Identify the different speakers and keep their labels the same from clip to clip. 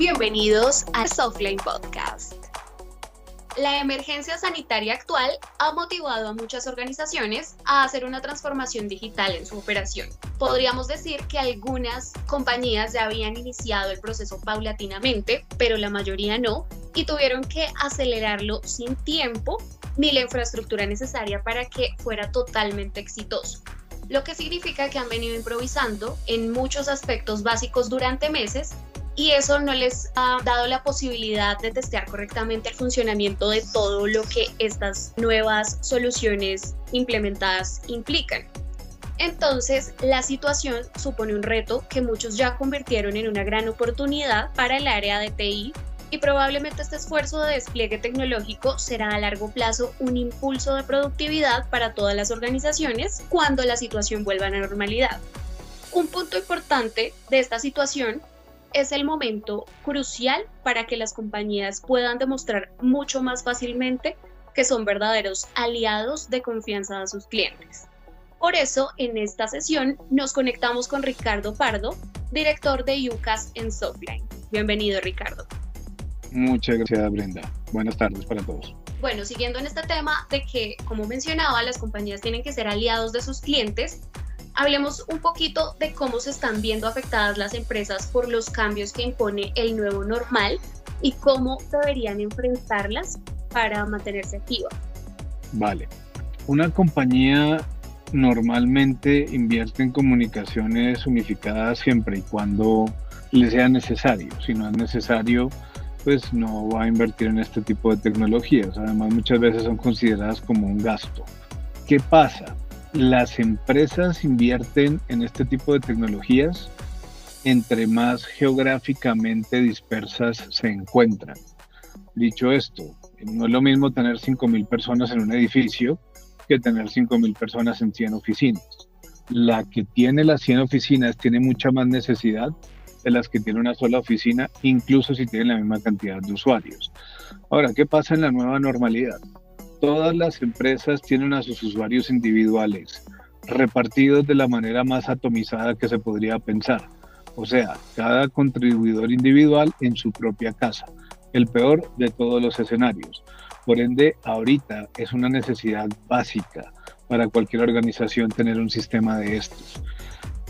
Speaker 1: Bienvenidos a Softline Podcast. La emergencia sanitaria actual ha motivado a muchas organizaciones a hacer una transformación digital en su operación. Podríamos decir que algunas compañías ya habían iniciado el proceso paulatinamente, pero la mayoría no, y tuvieron que acelerarlo sin tiempo ni la infraestructura necesaria para que fuera totalmente exitoso lo que significa que han venido improvisando en muchos aspectos básicos durante meses y eso no les ha dado la posibilidad de testear correctamente el funcionamiento de todo lo que estas nuevas soluciones implementadas implican. Entonces, la situación supone un reto que muchos ya convirtieron en una gran oportunidad para el área de TI y probablemente este esfuerzo de despliegue tecnológico será a largo plazo un impulso de productividad para todas las organizaciones cuando la situación vuelva a la normalidad. Un punto importante de esta situación es el momento crucial para que las compañías puedan demostrar mucho más fácilmente que son verdaderos aliados de confianza a sus clientes. Por eso, en esta sesión nos conectamos con Ricardo Pardo, director de UCAS en Softline. Bienvenido, Ricardo.
Speaker 2: Muchas gracias, Brenda. Buenas tardes para todos.
Speaker 1: Bueno, siguiendo en este tema de que, como mencionaba, las compañías tienen que ser aliados de sus clientes, hablemos un poquito de cómo se están viendo afectadas las empresas por los cambios que impone el nuevo normal y cómo deberían enfrentarlas para mantenerse activa.
Speaker 2: Vale. Una compañía normalmente invierte en comunicaciones unificadas siempre y cuando le sea necesario. Si no es necesario, pues no va a invertir en este tipo de tecnologías. Además, muchas veces son consideradas como un gasto. ¿Qué pasa? Las empresas invierten en este tipo de tecnologías entre más geográficamente dispersas se encuentran. Dicho esto, no es lo mismo tener 5.000 personas en un edificio que tener 5.000 personas en 100 oficinas. La que tiene las 100 oficinas tiene mucha más necesidad de las que tiene una sola oficina, incluso si tienen la misma cantidad de usuarios. Ahora, ¿qué pasa en la nueva normalidad? Todas las empresas tienen a sus usuarios individuales, repartidos de la manera más atomizada que se podría pensar. O sea, cada contribuidor individual en su propia casa, el peor de todos los escenarios. Por ende, ahorita es una necesidad básica para cualquier organización tener un sistema de estos.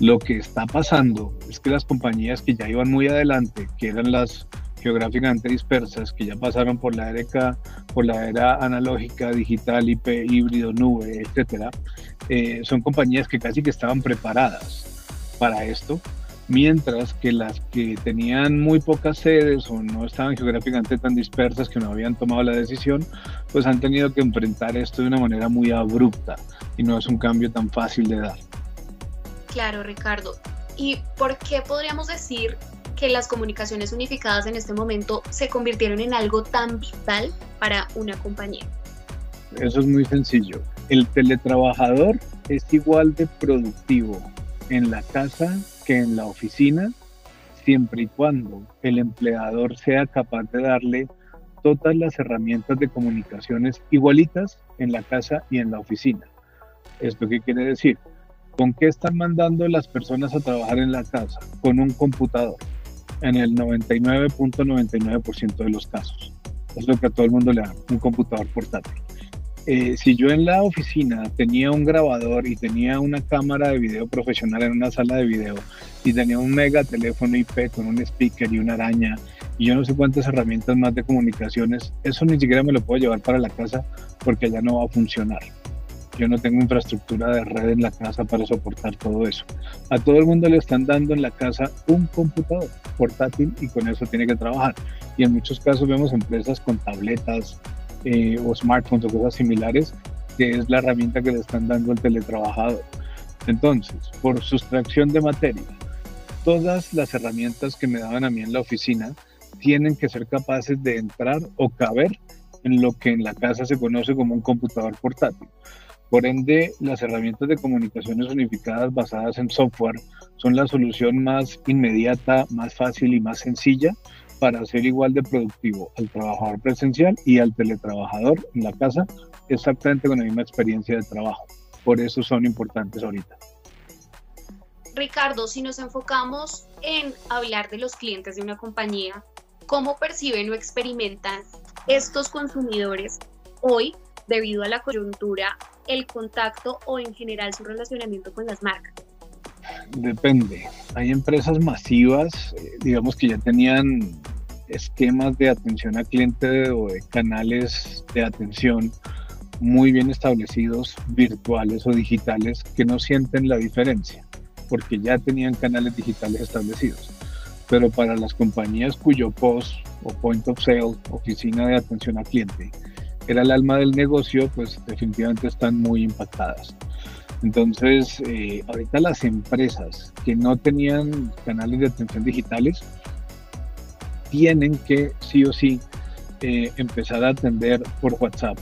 Speaker 2: Lo que está pasando es que las compañías que ya iban muy adelante, que eran las geográficamente dispersas, que ya pasaron por la era, por la era analógica, digital, IP, híbrido, nube, etcétera, eh, son compañías que casi que estaban preparadas para esto, mientras que las que tenían muy pocas sedes o no estaban geográficamente tan dispersas que no habían tomado la decisión, pues han tenido que enfrentar esto de una manera muy abrupta y no es un cambio tan fácil de dar.
Speaker 1: Claro, Ricardo. ¿Y por qué podríamos decir que las comunicaciones unificadas en este momento se convirtieron en algo tan vital para una compañía?
Speaker 2: Eso es muy sencillo. El teletrabajador es igual de productivo en la casa que en la oficina, siempre y cuando el empleador sea capaz de darle todas las herramientas de comunicaciones igualitas en la casa y en la oficina. ¿Esto qué quiere decir? ¿Con qué están mandando las personas a trabajar en la casa? Con un computador, en el 99.99% de los casos. Es lo que a todo el mundo le da, un computador portátil. Eh, si yo en la oficina tenía un grabador y tenía una cámara de video profesional en una sala de video y tenía un mega teléfono IP con un speaker y una araña y yo no sé cuántas herramientas más de comunicaciones, eso ni siquiera me lo puedo llevar para la casa porque allá no va a funcionar yo no tengo infraestructura de red en la casa para soportar todo eso. A todo el mundo le están dando en la casa un computador portátil y con eso tiene que trabajar. Y en muchos casos vemos empresas con tabletas eh, o smartphones o cosas similares, que es la herramienta que le están dando al teletrabajador. Entonces, por sustracción de materia, todas las herramientas que me daban a mí en la oficina tienen que ser capaces de entrar o caber en lo que en la casa se conoce como un computador portátil. Por ende, las herramientas de comunicaciones unificadas basadas en software son la solución más inmediata, más fácil y más sencilla para ser igual de productivo al trabajador presencial y al teletrabajador en la casa, exactamente con la misma experiencia de trabajo. Por eso son importantes ahorita.
Speaker 1: Ricardo, si nos enfocamos en hablar de los clientes de una compañía, ¿Cómo perciben o experimentan estos consumidores hoy debido a la coyuntura el contacto o en general su relacionamiento con las marcas?
Speaker 2: Depende. Hay empresas masivas, eh, digamos que ya tenían esquemas de atención al cliente o canales de atención muy bien establecidos, virtuales o digitales, que no sienten la diferencia, porque ya tenían canales digitales establecidos. Pero para las compañías cuyo POS o Point of Sale, oficina de atención al cliente, era el alma del negocio, pues definitivamente están muy impactadas. Entonces, eh, ahorita las empresas que no tenían canales de atención digitales tienen que sí o sí eh, empezar a atender por WhatsApp,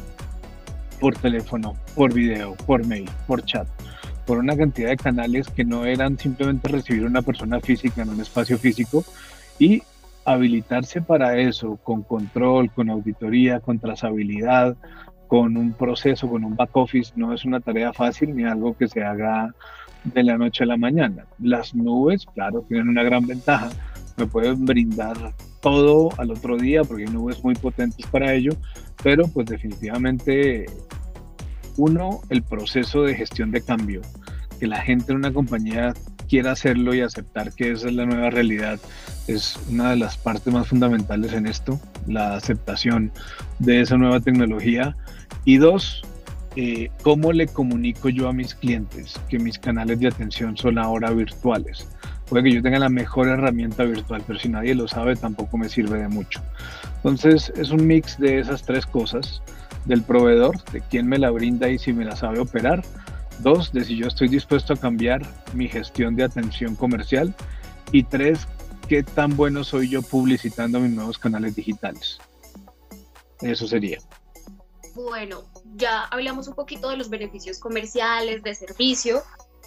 Speaker 2: por teléfono, por video, por mail, por chat, por una cantidad de canales que no eran simplemente recibir una persona física en un espacio físico y habilitarse para eso con control, con auditoría, con trazabilidad, con un proceso, con un back office, no es una tarea fácil ni algo que se haga de la noche a la mañana. Las nubes, claro, tienen una gran ventaja, me pueden brindar todo al otro día porque hay nubes muy potentes para ello, pero pues definitivamente uno, el proceso de gestión de cambio, que la gente en una compañía quiera hacerlo y aceptar que esa es la nueva realidad es una de las partes más fundamentales en esto, la aceptación de esa nueva tecnología. Y dos, eh, cómo le comunico yo a mis clientes que mis canales de atención son ahora virtuales. Puede que yo tenga la mejor herramienta virtual, pero si nadie lo sabe tampoco me sirve de mucho. Entonces es un mix de esas tres cosas, del proveedor, de quién me la brinda y si me la sabe operar. Dos, de si yo estoy dispuesto a cambiar mi gestión de atención comercial. Y tres, qué tan bueno soy yo publicitando mis nuevos canales digitales. Eso sería.
Speaker 1: Bueno, ya hablamos un poquito de los beneficios comerciales, de servicio,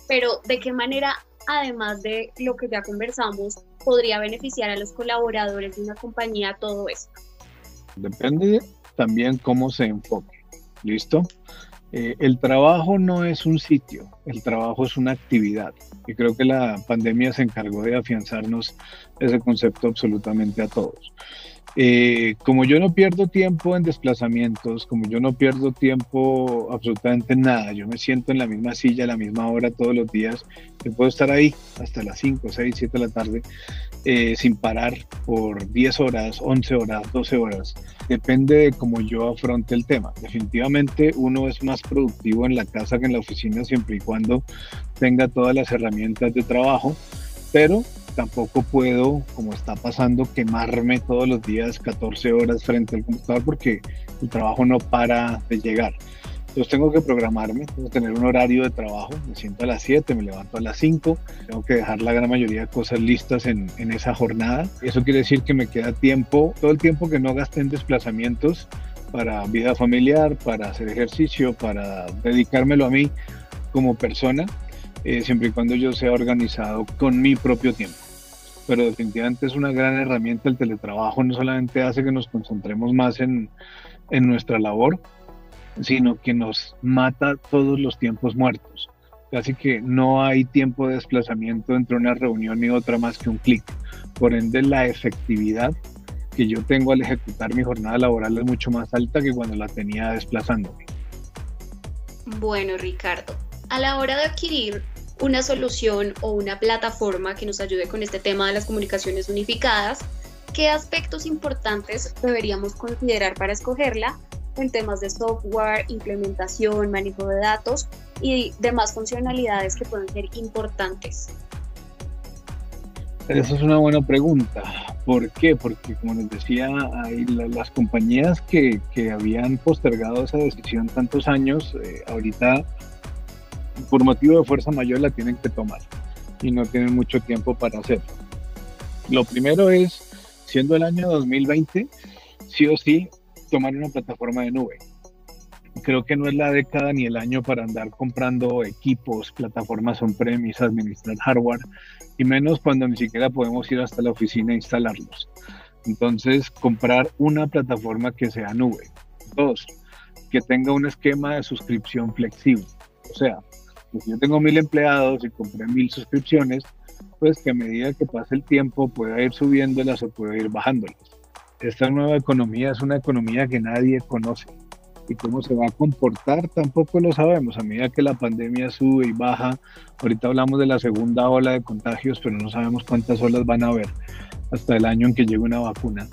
Speaker 1: pero ¿de qué manera, además de lo que ya conversamos, podría beneficiar a los colaboradores de una compañía todo esto?
Speaker 2: Depende también cómo se enfoque. ¿Listo? Eh, el trabajo no es un sitio, el trabajo es una actividad. Y creo que la pandemia se encargó de afianzarnos ese concepto absolutamente a todos. Eh, como yo no pierdo tiempo en desplazamientos, como yo no pierdo tiempo absolutamente en nada, yo me siento en la misma silla a la misma hora todos los días, yo puedo estar ahí hasta las 5, 6, 7 de la tarde eh, sin parar por 10 horas, 11 horas, 12 horas. Depende de cómo yo afronte el tema. Definitivamente uno es más productivo en la casa que en la oficina siempre y cuando tenga todas las herramientas de trabajo, pero tampoco puedo, como está pasando, quemarme todos los días 14 horas frente al computador porque el trabajo no para de llegar. Entonces tengo que programarme, tengo que tener un horario de trabajo, me siento a las 7, me levanto a las 5, tengo que dejar la gran mayoría de cosas listas en, esa jornada. Eso quiere decir que me queda tiempo, todo el tiempo que no gasté en desplazamientos para vida familiar, para hacer ejercicio, para dedicármelo a mí como persona, eh, siempre y cuando yo sea organizado con mi propio tiempo. Pero definitivamente es una gran herramienta el teletrabajo, no solamente hace que nos concentremos más en, en nuestra labor, sino que nos mata todos los tiempos muertos. Casi que no hay tiempo de desplazamiento entre una reunión y otra más que un clic. Por ende, la efectividad que yo tengo al ejecutar mi jornada laboral es mucho más alta que cuando la tenía desplazándome.
Speaker 1: Bueno, Ricardo, a la hora de adquirir una solución o una plataforma que nos ayude con este tema de las comunicaciones unificadas, ¿qué aspectos importantes deberíamos considerar para escogerla en temas de software, implementación, manejo de datos y demás funcionalidades que pueden ser importantes?
Speaker 2: Esa es una buena pregunta. ¿Por qué? Porque como les decía, hay las compañías que, que, habían postergado esa decisión tantos años, eh, ahorita por motivo de fuerza mayor la tienen que tomar y no tienen mucho tiempo para hacerlo. Lo primero es, siendo el año 2020, sí o sí, tomar una plataforma de nube. Creo que no es la década ni el año para andar comprando equipos, plataformas on-premise, administrar hardware, y menos cuando ni siquiera podemos ir hasta la oficina e instalarlos. Entonces, comprar una plataforma que sea nube. Dos, que tenga un esquema de suscripción flexible. O sea, si yo tengo mil empleados y compré mil suscripciones, pues que a medida que pase el tiempo pueda ir subiéndolas o pueda ir bajándolas. esta nueva economía es una economía que nadie conoce y cómo se va a comportar tampoco lo sabemos. A medida que la pandemia sube y baja, ahorita hablamos de la segunda ola de contagios, pero no sabemos cuántas olas van a haber hasta el año en que llegue una vacuna.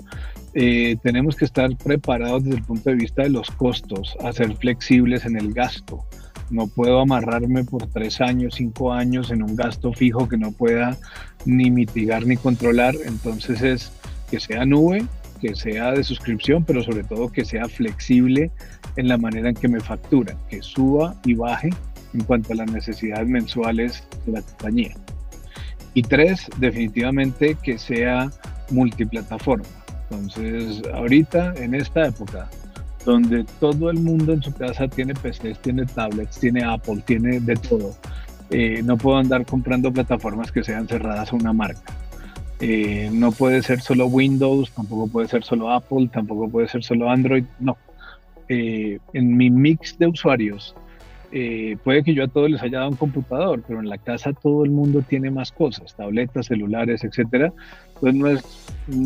Speaker 2: Eh, tenemos que estar preparados desde el punto de vista de los costos, a ser flexibles en el gasto. No puedo amarrarme por tres años, cinco años en un gasto fijo que no pueda ni mitigar ni controlar. Entonces es que sea nube, que sea de suscripción, pero sobre todo que sea flexible en la manera en que me facturan, que suba y baje en cuanto a las necesidades mensuales de la compañía. Y tres, definitivamente que sea multiplataforma. Entonces, ahorita, en esta época, donde todo el mundo en su casa tiene PCs, tiene tablets, tiene Apple, tiene de todo, eh, no puedo andar comprando plataformas que sean cerradas a una marca. Eh, no puede ser solo Windows, tampoco puede ser solo Apple, tampoco puede ser solo Android, no. Eh, en mi mix de usuarios, puede que yo a todos les haya dado un computador, pero en la casa todo el mundo tiene más cosas, tabletas, celulares, etcétera. Entonces no es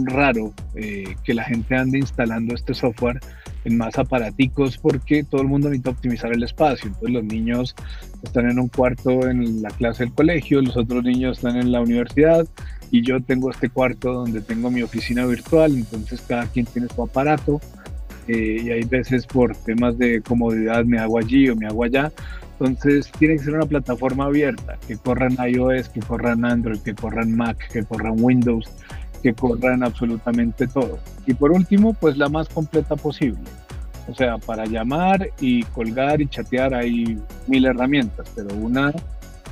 Speaker 2: raro que la gente ande instalando este software en más aparaticos porque todo el mundo necesita optimizar el espacio. Entonces los niños están en un cuarto en la clase del colegio, los otros niños están en la universidad y yo tengo este cuarto donde tengo mi oficina virtual, entonces cada quien tiene su aparato eh, y hay veces por temas de comodidad me hago allí o me hago allá. Entonces tiene que ser una plataforma abierta, que corran iOS, que corran Android, que corran Mac, que corran Windows, que corran absolutamente todo. Y por último, pues la más completa posible. O sea, para llamar y colgar y chatear hay mil herramientas, pero una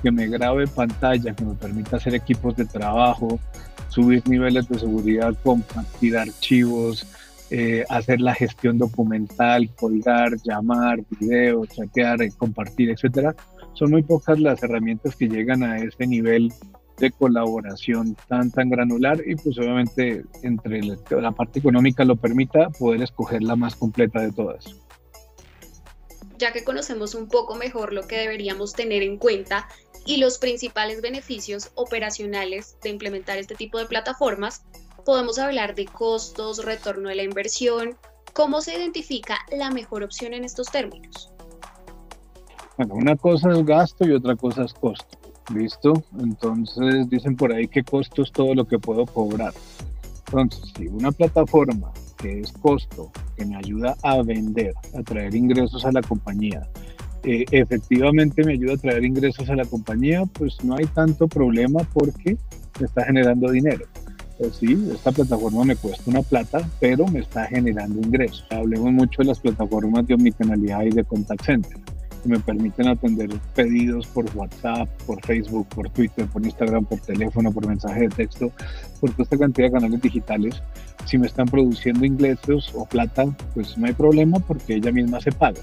Speaker 2: que me grabe pantalla, que me permita hacer equipos de trabajo, subir niveles de seguridad, compartir archivos, eh, hacer la gestión documental, colgar, llamar, video, chatear, eh, compartir, etcétera. Son muy pocas las herramientas que llegan a ese nivel de colaboración tan tan granular y pues obviamente entre la parte económica lo permita poder escoger la más completa de todas
Speaker 1: ya que conocemos un poco mejor lo que deberíamos tener en cuenta y los principales beneficios operacionales de implementar este tipo de plataformas, podemos hablar de costos, retorno de la inversión, cómo se identifica la mejor opción en estos términos.
Speaker 2: Bueno, una cosa es gasto y otra cosa es costo. ¿Listo? Entonces dicen por ahí que costo es todo lo que puedo cobrar. Entonces, si una plataforma que es costo, que me ayuda a vender, a traer ingresos a la compañía, eh, efectivamente me ayuda a traer ingresos a la compañía, pues no hay tanto problema porque me está generando dinero. Pues sí, esta plataforma me cuesta una plata, pero me está generando ingresos. Hablemos mucho de las plataformas de omnicanalidad y de contact center que me permiten atender pedidos por WhatsApp, por Facebook, por Twitter, por Instagram, por teléfono, por mensaje de texto, por toda esta cantidad de canales digitales. Si me están produciendo ingresos o plata, pues no hay problema porque ella misma se paga.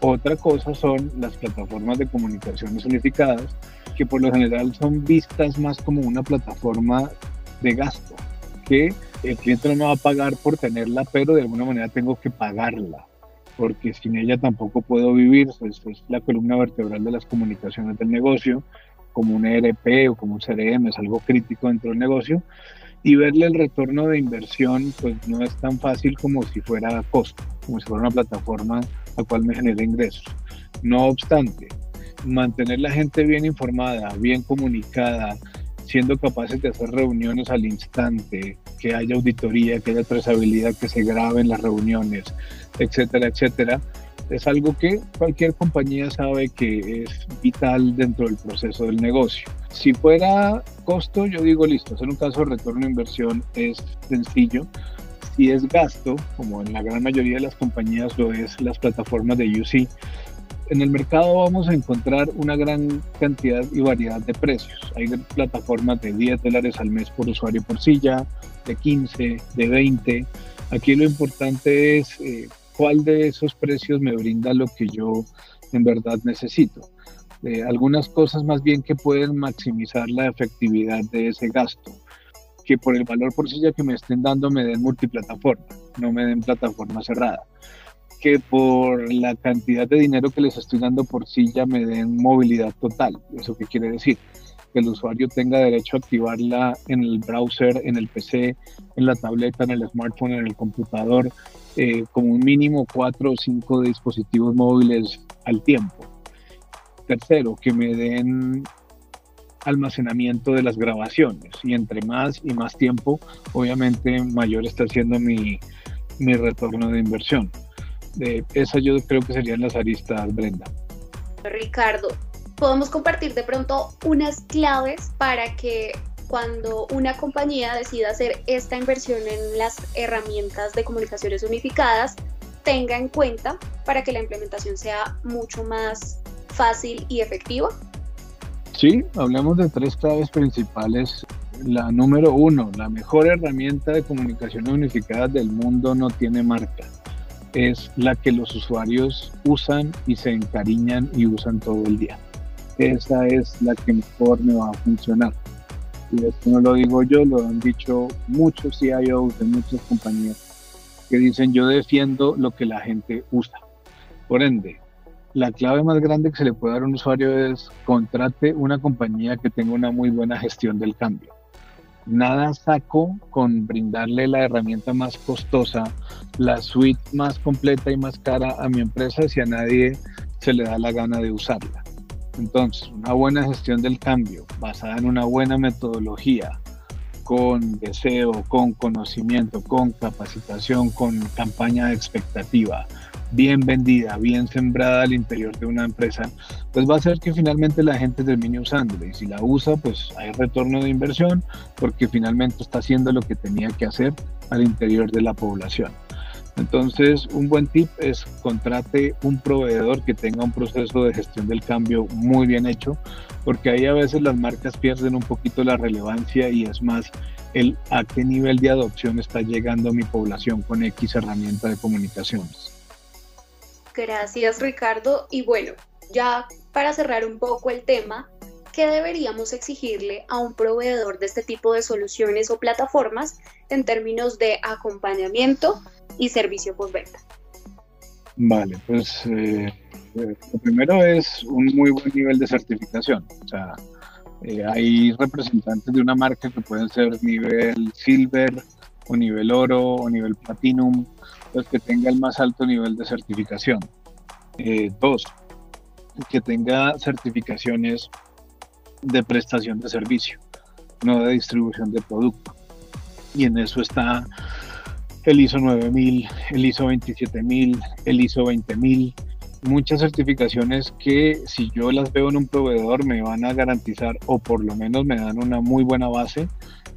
Speaker 2: Otra cosa son las plataformas de comunicaciones unificadas, que por lo general son vistas más como una plataforma de gasto, que el cliente no me va a pagar por tenerla, pero de alguna manera tengo que pagarla porque sin ella tampoco puedo vivir, es, es la columna vertebral de las comunicaciones del negocio, como un ERP o como un CRM, es algo crítico dentro del negocio, y verle el retorno de inversión, pues no es tan fácil como si fuera costo, como si fuera una plataforma la cual me genera ingresos. No obstante, mantener la gente bien informada, bien comunicada, siendo capaces de hacer reuniones al instante, que haya auditoría, que haya trazabilidad, que se graben las reuniones, etcétera, etcétera, es algo que cualquier compañía sabe que es vital dentro del proceso del negocio. Si fuera costo, yo digo listo, en un caso de retorno de inversión es sencillo. Si es gasto, como en la gran mayoría de las compañías lo es las plataformas de UC, en el mercado vamos a encontrar una gran cantidad y variedad de precios. Hay plataformas de 10 dólares al mes por usuario por silla, de 15, de 20. Aquí lo importante es eh, cuál de esos precios me brinda lo que yo en verdad necesito. Eh, algunas cosas más bien que pueden maximizar la efectividad de ese gasto, que por el valor por silla que me estén dando me den multiplataforma, no me den plataforma cerrada que por la cantidad de dinero que les estoy dando por silla me den movilidad total. ¿Eso qué quiere decir? que el usuario tenga derecho a activarla en el browser, en el PC, en la tableta, en el smartphone, en el computador, eh, como un mínimo cuatro o cinco dispositivos móviles al tiempo. Tercero, que me den almacenamiento de las grabaciones y entre más y más tiempo, obviamente mayor está siendo mi, mi retorno de inversión. De esa yo creo que serían las aristas, Brenda.
Speaker 1: Ricardo, podemos compartir de pronto unas claves para que cuando una compañía decida hacer esta inversión en las herramientas de comunicaciones unificadas, tenga en cuenta para que la implementación sea mucho más fácil y efectiva?
Speaker 2: Sí, hablemos de tres claves principales. La número uno, la mejor herramienta de comunicación unificada del mundo no tiene marca. Es la que los usuarios usan y se encariñan y usan todo el día. Esa es la que mejor me va a funcionar. Y esto no lo digo yo, lo han dicho muchos CIOs de muchas compañías que dicen yo defiendo lo que la gente usa. Por ende, la clave más grande que se le puede dar a un usuario es contrate una compañía que tenga una muy buena gestión del cambio. Nada saco con brindarle la herramienta más costosa, la suite más completa y más cara a mi empresa si a nadie se le da la gana de usarla. Entonces, una buena gestión del cambio basada en una buena metodología, con deseo, con conocimiento, con capacitación, con campaña de expectativa, bien vendida, bien sembrada al interior de una empresa, pues va a hacer que finalmente la gente termine usándola. Y si la usa, pues hay retorno de inversión porque finalmente está haciendo lo que tenía que hacer al interior de la población. Entonces, un buen tip es contrate un proveedor que tenga un proceso de gestión del cambio muy bien hecho, porque ahí a veces las marcas pierden un poquito la relevancia y es más el a qué nivel de adopción está llegando mi población con X herramienta de comunicaciones.
Speaker 1: Gracias Ricardo. Y bueno, ya para cerrar un poco el tema, ¿qué deberíamos exigirle a un proveedor de este tipo de soluciones o plataformas en términos de acompañamiento y servicio postventa?
Speaker 2: Vale, pues eh, eh, lo primero es un muy buen nivel de certificación. O sea, eh, hay representantes de una marca que pueden ser nivel silver o nivel oro o nivel platinum que tenga el más alto nivel de certificación. Eh, dos, que tenga certificaciones de prestación de servicio, no de distribución de producto. Y en eso está el ISO 9000, el ISO 27000, el ISO 20000, muchas certificaciones que si yo las veo en un proveedor me van a garantizar o por lo menos me dan una muy buena base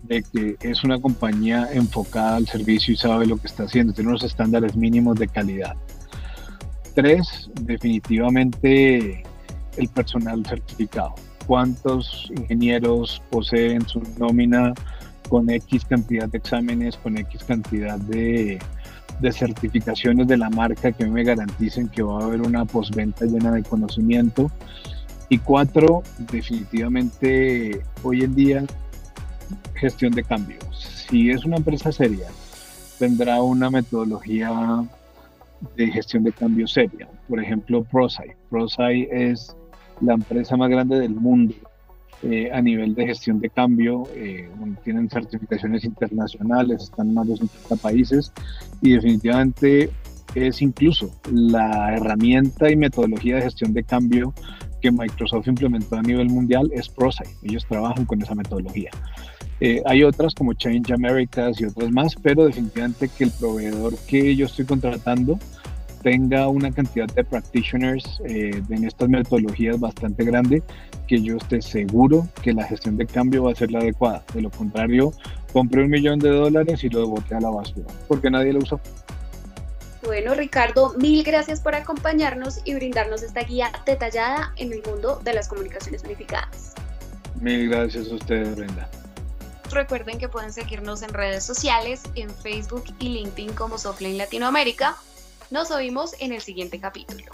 Speaker 2: de que es una compañía enfocada al servicio y sabe lo que está haciendo, tiene unos estándares mínimos de calidad. Tres, definitivamente el personal certificado. ¿Cuántos ingenieros poseen su nómina con X cantidad de exámenes, con X cantidad de, de certificaciones de la marca que me garanticen que va a haber una postventa llena de conocimiento? Y cuatro, definitivamente hoy en día gestión de cambios. Si es una empresa seria, tendrá una metodología de gestión de cambios seria. Por ejemplo, ProSci. ProSci es la empresa más grande del mundo eh, a nivel de gestión de cambio. Eh, tienen certificaciones internacionales, están en más de 50 países y definitivamente es incluso la herramienta y metodología de gestión de cambio que Microsoft implementó a nivel mundial es ProSci. Ellos trabajan con esa metodología. Eh, hay otras como Change Americas y otras más, pero definitivamente que el proveedor que yo estoy contratando tenga una cantidad de practitioners eh, en estas metodologías bastante grande, que yo esté seguro que la gestión de cambio va a ser la adecuada. De lo contrario, compré un millón de dólares y lo boté a la basura, porque nadie lo usó.
Speaker 1: Bueno, Ricardo, mil gracias por acompañarnos y brindarnos esta guía detallada en el mundo de las comunicaciones unificadas.
Speaker 2: Mil gracias a ustedes, Brenda.
Speaker 1: Recuerden que pueden seguirnos en redes sociales, en Facebook y LinkedIn como Softline Latinoamérica. Nos oímos en el siguiente capítulo.